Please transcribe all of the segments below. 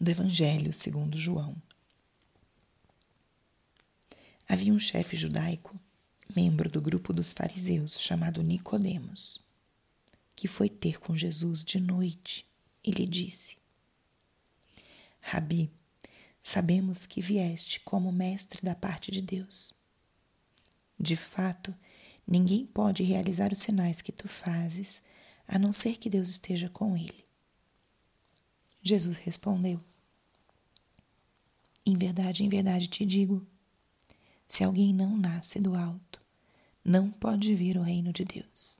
do Evangelho segundo João. Havia um chefe judaico, membro do grupo dos fariseus, chamado Nicodemos, que foi ter com Jesus de noite e lhe disse: Rabi, sabemos que vieste como mestre da parte de Deus. De fato, ninguém pode realizar os sinais que tu fazes, a não ser que Deus esteja com ele. Jesus respondeu: Em verdade, em verdade te digo, se alguém não nasce do alto, não pode ver o reino de Deus.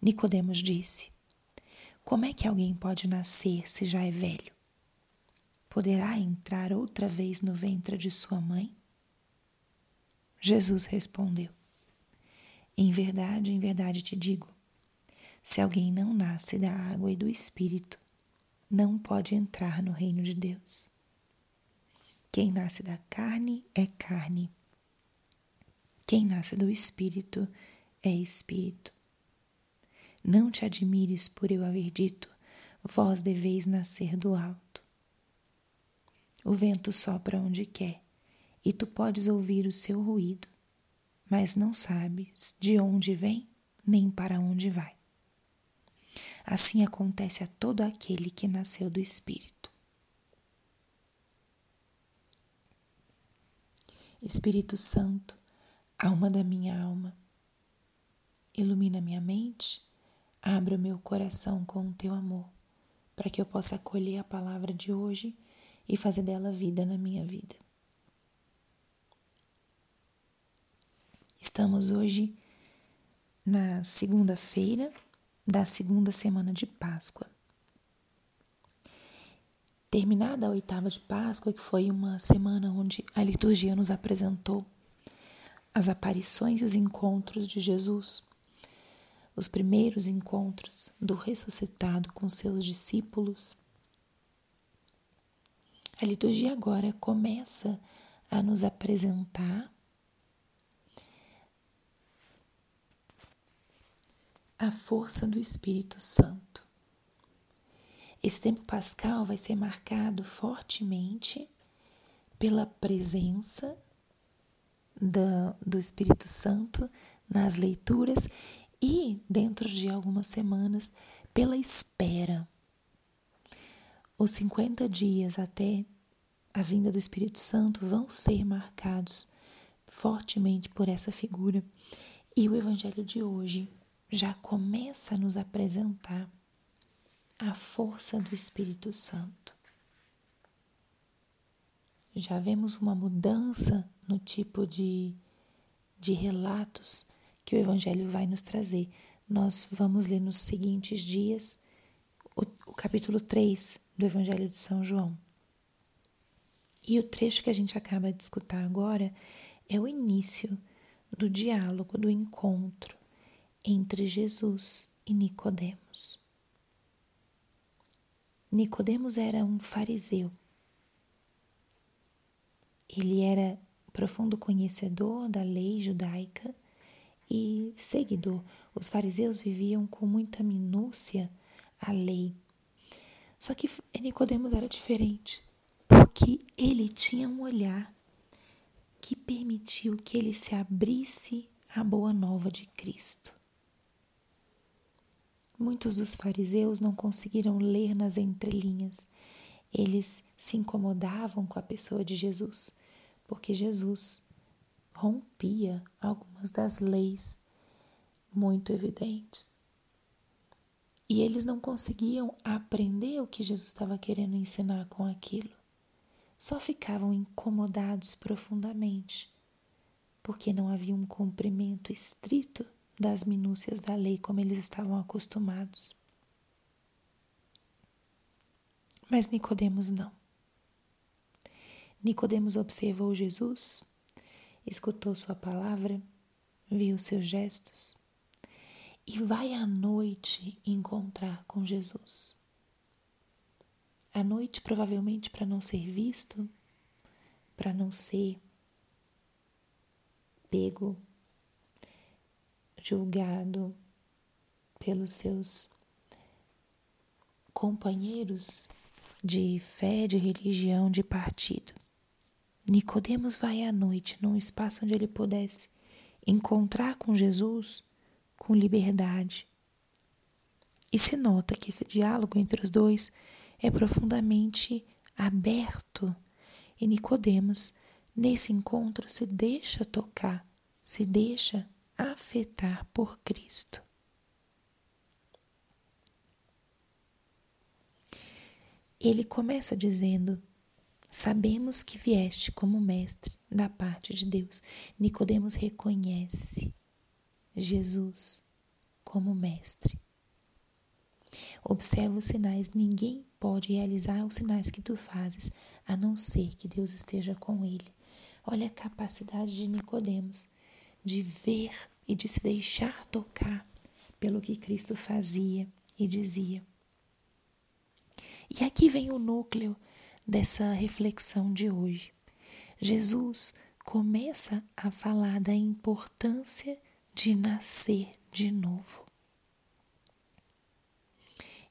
Nicodemos disse: Como é que alguém pode nascer se já é velho? Poderá entrar outra vez no ventre de sua mãe? Jesus respondeu: Em verdade, em verdade te digo, se alguém não nasce da água e do espírito, não pode entrar no reino de Deus. Quem nasce da carne é carne. Quem nasce do espírito é espírito. Não te admires por eu haver dito: vós deveis nascer do alto. O vento sopra onde quer, e tu podes ouvir o seu ruído, mas não sabes de onde vem nem para onde vai. Assim acontece a todo aquele que nasceu do Espírito. Espírito Santo, alma da minha alma, ilumina minha mente, abra o meu coração com o teu amor, para que eu possa acolher a palavra de hoje e fazer dela vida na minha vida. Estamos hoje na segunda-feira da segunda semana de Páscoa. Terminada a oitava de Páscoa, que foi uma semana onde a liturgia nos apresentou as aparições e os encontros de Jesus, os primeiros encontros do ressuscitado com seus discípulos. A liturgia agora começa a nos apresentar a força do Espírito Santo. Esse tempo pascal vai ser marcado fortemente pela presença do Espírito Santo nas leituras e, dentro de algumas semanas, pela espera. Os 50 dias até a vinda do Espírito Santo vão ser marcados fortemente por essa figura. E o Evangelho de hoje já começa a nos apresentar a força do Espírito Santo. Já vemos uma mudança no tipo de, de relatos que o Evangelho vai nos trazer. Nós vamos ler nos seguintes dias o, o capítulo 3 do Evangelho de São João. E o trecho que a gente acaba de escutar agora é o início do diálogo, do encontro entre Jesus e Nicodemos. Nicodemos era um fariseu. Ele era profundo conhecedor da lei judaica e seguidor. Os fariseus viviam com muita minúcia a lei. Só que Nicodemos era diferente, porque ele tinha um olhar que permitiu que ele se abrisse à boa nova de Cristo. Muitos dos fariseus não conseguiram ler nas entrelinhas. Eles se incomodavam com a pessoa de Jesus, porque Jesus rompia algumas das leis muito evidentes. E eles não conseguiam aprender o que Jesus estava querendo ensinar com aquilo. Só ficavam incomodados profundamente, porque não havia um cumprimento estrito das minúcias da lei como eles estavam acostumados. Mas Nicodemos não. Nicodemos observou Jesus, escutou sua palavra, viu seus gestos e vai à noite encontrar com Jesus. À noite, provavelmente para não ser visto, para não ser pego julgado pelos seus companheiros de fé, de religião, de partido. Nicodemos vai à noite num espaço onde ele pudesse encontrar com Jesus com liberdade. E se nota que esse diálogo entre os dois é profundamente aberto. E Nicodemos, nesse encontro, se deixa tocar, se deixa afetar por Cristo. Ele começa dizendo: Sabemos que vieste como mestre da parte de Deus. Nicodemos reconhece Jesus como mestre. Observa os sinais. Ninguém pode realizar os sinais que tu fazes, a não ser que Deus esteja com ele. Olha a capacidade de Nicodemos de ver e de se deixar tocar pelo que Cristo fazia e dizia. E aqui vem o núcleo dessa reflexão de hoje. Jesus começa a falar da importância de nascer de novo.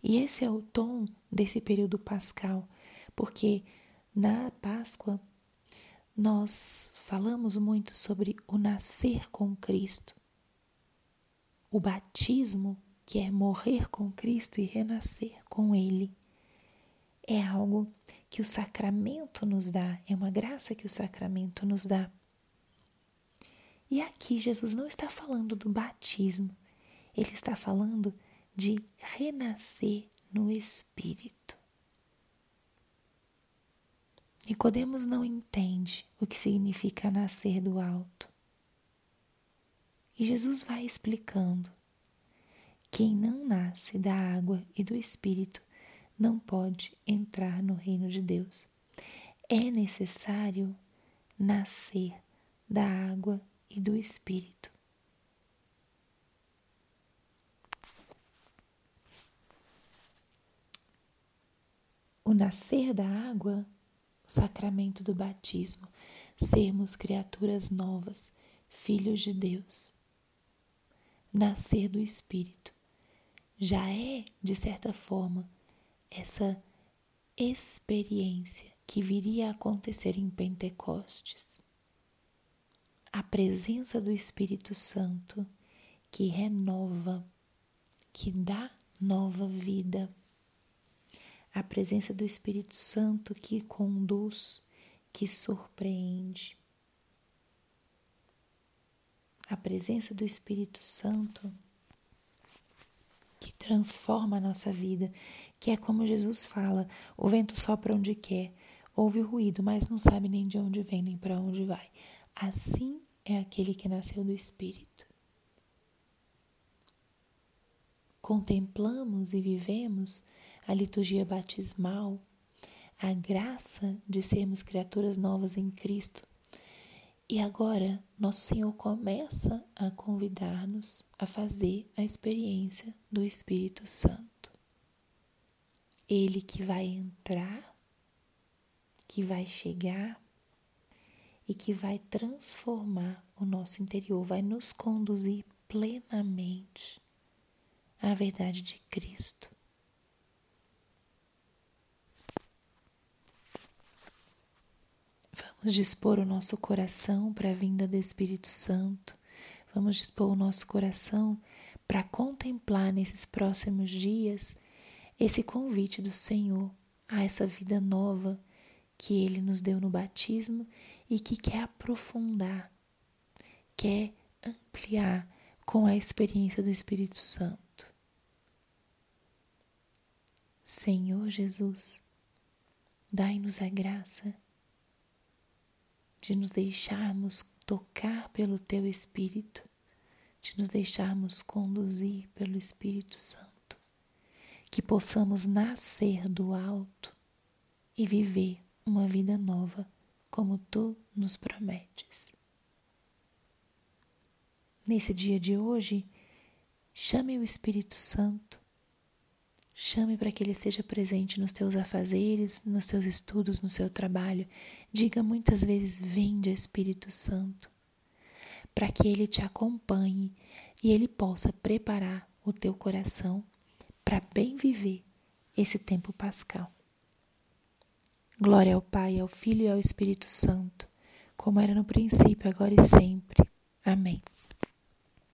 E esse é o tom desse período pascal, porque na Páscoa nós falamos muito sobre o nascer com Cristo, o batismo, que é morrer com Cristo e renascer com Ele é algo que o sacramento nos dá, é uma graça que o sacramento nos dá. E aqui Jesus não está falando do batismo, ele está falando de renascer no Espírito. Nicodemos não entende o que significa nascer do alto. E Jesus vai explicando. Quem não nasce da água e do Espírito não pode entrar no reino de Deus. É necessário nascer da água e do Espírito. O nascer da água, sacramento do batismo, sermos criaturas novas, filhos de Deus. Nascer do Espírito já é, de certa forma, essa experiência que viria a acontecer em Pentecostes. A presença do Espírito Santo que renova, que dá nova vida. A presença do Espírito Santo que conduz, que surpreende. A presença do Espírito Santo que transforma a nossa vida, que é como Jesus fala: o vento sopra onde quer, ouve o ruído, mas não sabe nem de onde vem nem para onde vai. Assim é aquele que nasceu do Espírito. Contemplamos e vivemos a liturgia batismal, a graça de sermos criaturas novas em Cristo e agora, nosso Senhor começa a convidar-nos a fazer a experiência do Espírito Santo. Ele que vai entrar, que vai chegar e que vai transformar o nosso interior, vai nos conduzir plenamente à verdade de Cristo. Vamos dispor o nosso coração para a vinda do Espírito Santo. Vamos dispor o nosso coração para contemplar nesses próximos dias esse convite do Senhor a essa vida nova que Ele nos deu no batismo e que quer aprofundar, quer ampliar com a experiência do Espírito Santo. Senhor Jesus, dai-nos a graça de nos deixarmos tocar pelo Teu Espírito, de nos deixarmos conduzir pelo Espírito Santo, que possamos nascer do alto e viver uma vida nova como Tu nos prometes. Nesse dia de hoje, chame o Espírito Santo Chame para que ele esteja presente nos teus afazeres, nos teus estudos, no seu trabalho. Diga muitas vezes: Vinde, Espírito Santo, para que ele te acompanhe e ele possa preparar o teu coração para bem viver esse tempo pascal. Glória ao Pai, ao Filho e ao Espírito Santo, como era no princípio, agora e sempre. Amém.